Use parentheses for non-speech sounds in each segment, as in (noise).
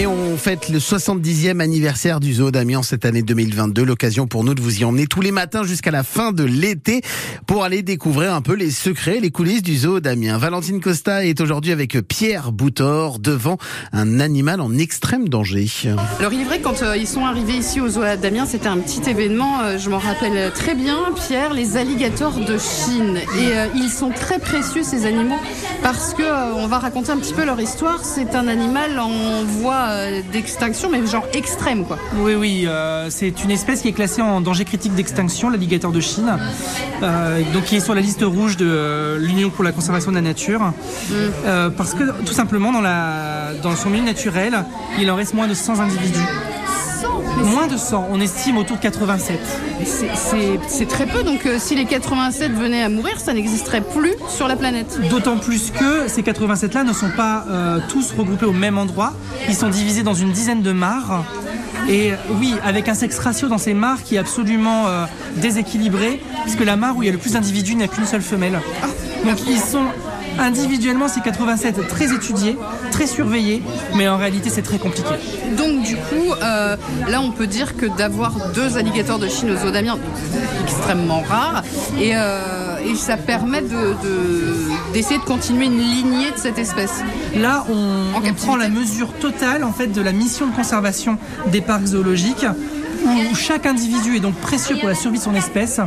Et on fête le 70e anniversaire du zoo d'Amiens cette année 2022. L'occasion pour nous de vous y emmener tous les matins jusqu'à la fin de l'été pour aller découvrir un peu les secrets, les coulisses du zoo d'Amiens. Valentine Costa est aujourd'hui avec Pierre Boutor devant un animal en extrême danger. Alors il est vrai quand euh, ils sont arrivés ici au zoo d'Amiens, c'était un petit événement, euh, je m'en rappelle très bien, Pierre, les alligators de Chine. Et euh, ils sont très précieux ces animaux parce que on va raconter un petit peu leur histoire. C'est un animal en voie euh, d'extinction, mais genre extrême quoi. Oui, oui, euh, c'est une espèce qui est classée en danger critique d'extinction, l'alligator de Chine, euh, donc qui est sur la liste rouge de l'Union pour la conservation de la nature, Euh, parce que tout simplement dans, la, dans son milieu naturel, il en reste moins de 100 individus. Moins de 100, on estime autour de 87. C'est- très peu, donc euh, si les 87 venaient à mourir, ça n'existerait plus sur la planète. D'autant plus que ces 87-là ne sont pas euh, tous regroupés au même endroit. Ils sont divisés dans une dizaine de mares. Et oui, avec un sexe ratio dans ces mares qui est absolument euh, déséquilibré, puisque la mare où il y a le plus d'individus n'a qu'une seule femelle. Donc ils sont individuellement, ces 87, très étudiés, très surveillés, mais en réalité c'est très compliqué. Donc du coup, euh, là on peut dire que d'avoir deux alligators de Chine aux d'Amiens, c'est extrêmement rare, et, euh, et ça permet de- de- d'essayer de, continuer une lignée de cette espèce. Là, on, on prend la mesure totale en fait de la mission de conservation des parcs zoologiques. Où chaque individu est donc précieux pour la survie de son espèce.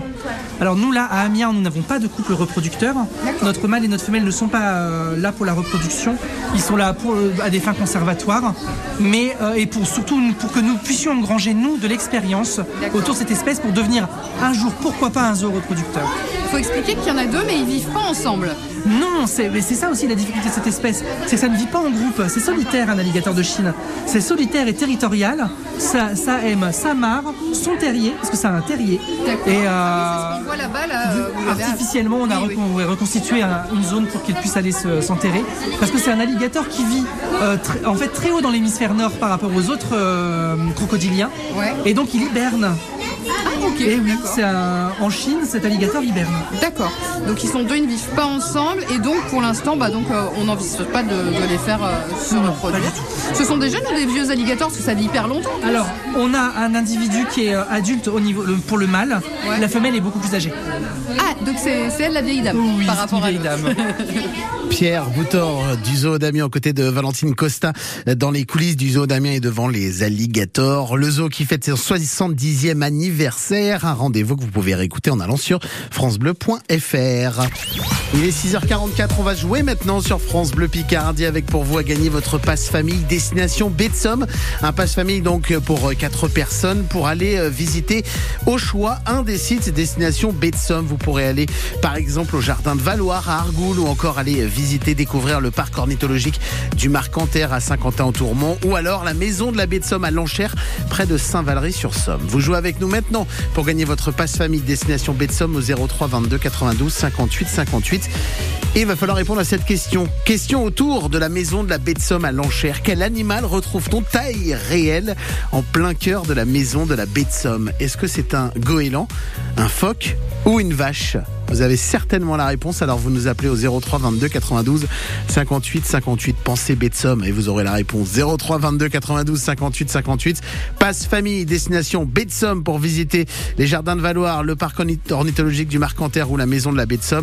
Alors nous là à Amiens nous n'avons pas de couple reproducteur. Notre mâle et notre femelle ne sont pas euh, là pour la reproduction. Ils sont là pour, euh, à des fins conservatoires, mais euh, et pour surtout pour que nous puissions engranger nous de l'expérience autour de cette espèce pour devenir un jour pourquoi pas un zoo reproducteur. Il faut expliquer qu'il y en a deux, mais ils vivent pas ensemble. Non, c'est mais c'est ça aussi la difficulté de cette espèce. C'est que ça ne vit pas en groupe. C'est solitaire un alligator de Chine. C'est solitaire et territorial. Ça, ça aime sa mare, son terrier, parce que c'est un terrier. Et euh, On voit là-bas, là, euh, l'avez- artificiellement, on a Oui, recon- reconstitué un- une zone pour qu'il puisse aller se- s'enterrer. Parce que c'est un alligator qui vit euh, en fait très haut dans l'hémisphère nord par rapport aux autres euh, crocodiliens. Ouais. Et donc il hiberne. Ah, ok, Et oui, un- en Chine, cet alligator hiberne. D'accord. Donc ils sont deux, ils ne vivent pas ensemble et donc pour l'instant, bah donc euh, on n'envisage pas de, de les faire euh, se reproduire. Ce sont des jeunes ou des vieux alligators? Parce que ça vit hyper longtemps. Alors, on a un individu qui est euh, adulte au niveau, pour le mâle. Ouais. La femelle est beaucoup plus âgée. Ah, donc c'est elle la vieille dame Oui, par c'est rapport une à vieille dame. (laughs) Pierre Boutor du zoo d'Amiens aux côtés de Valentine Costa dans les coulisses du zoo d'Amiens et devant les alligators. Le zoo qui fête son 70e anniversaire. Un rendez-vous que vous pouvez réécouter en allant sur francebleu.fr. Il est 6h44. On va jouer maintenant sur France Bleu Picardie avec pour vous à gagner votre passe famille destination baie de Somme. Un passe famille donc pour euh, quatre personnes pour aller euh, visiter au choix un des sites destination baie de Somme. Vous pourrez aller par exemple au jardin de Valoir à Argoul ou encore aller euh, visiter, découvrir le parc ornithologique du Marcanterre à Saint-Quentin-en-Tourmont ou alors la maison de la baie de Somme à Lanchère près de Saint-Valery-sur-Somme. Vous jouez avec nous maintenant pour gagner votre passe famille destination baie au 03 22 92 58 58. Et il va falloir répondre à cette question. Question autour de la maison de la baie à Lanchère. Quel animal retrouve-t-on taille réelle en plein cœur de la maison de la baie Est-ce que c'est un goéland, un phoque ou une vache Vous avez certainement la réponse, alors vous nous appelez au 03 22 92 58 58. Pensez de Somme et vous aurez la réponse. 03 22 92 58 58. Passe famille, destination baie de Somme pour visiter les jardins de Valoir, le parc ornithologique du Marcanterre ou la maison de la baie de Somme.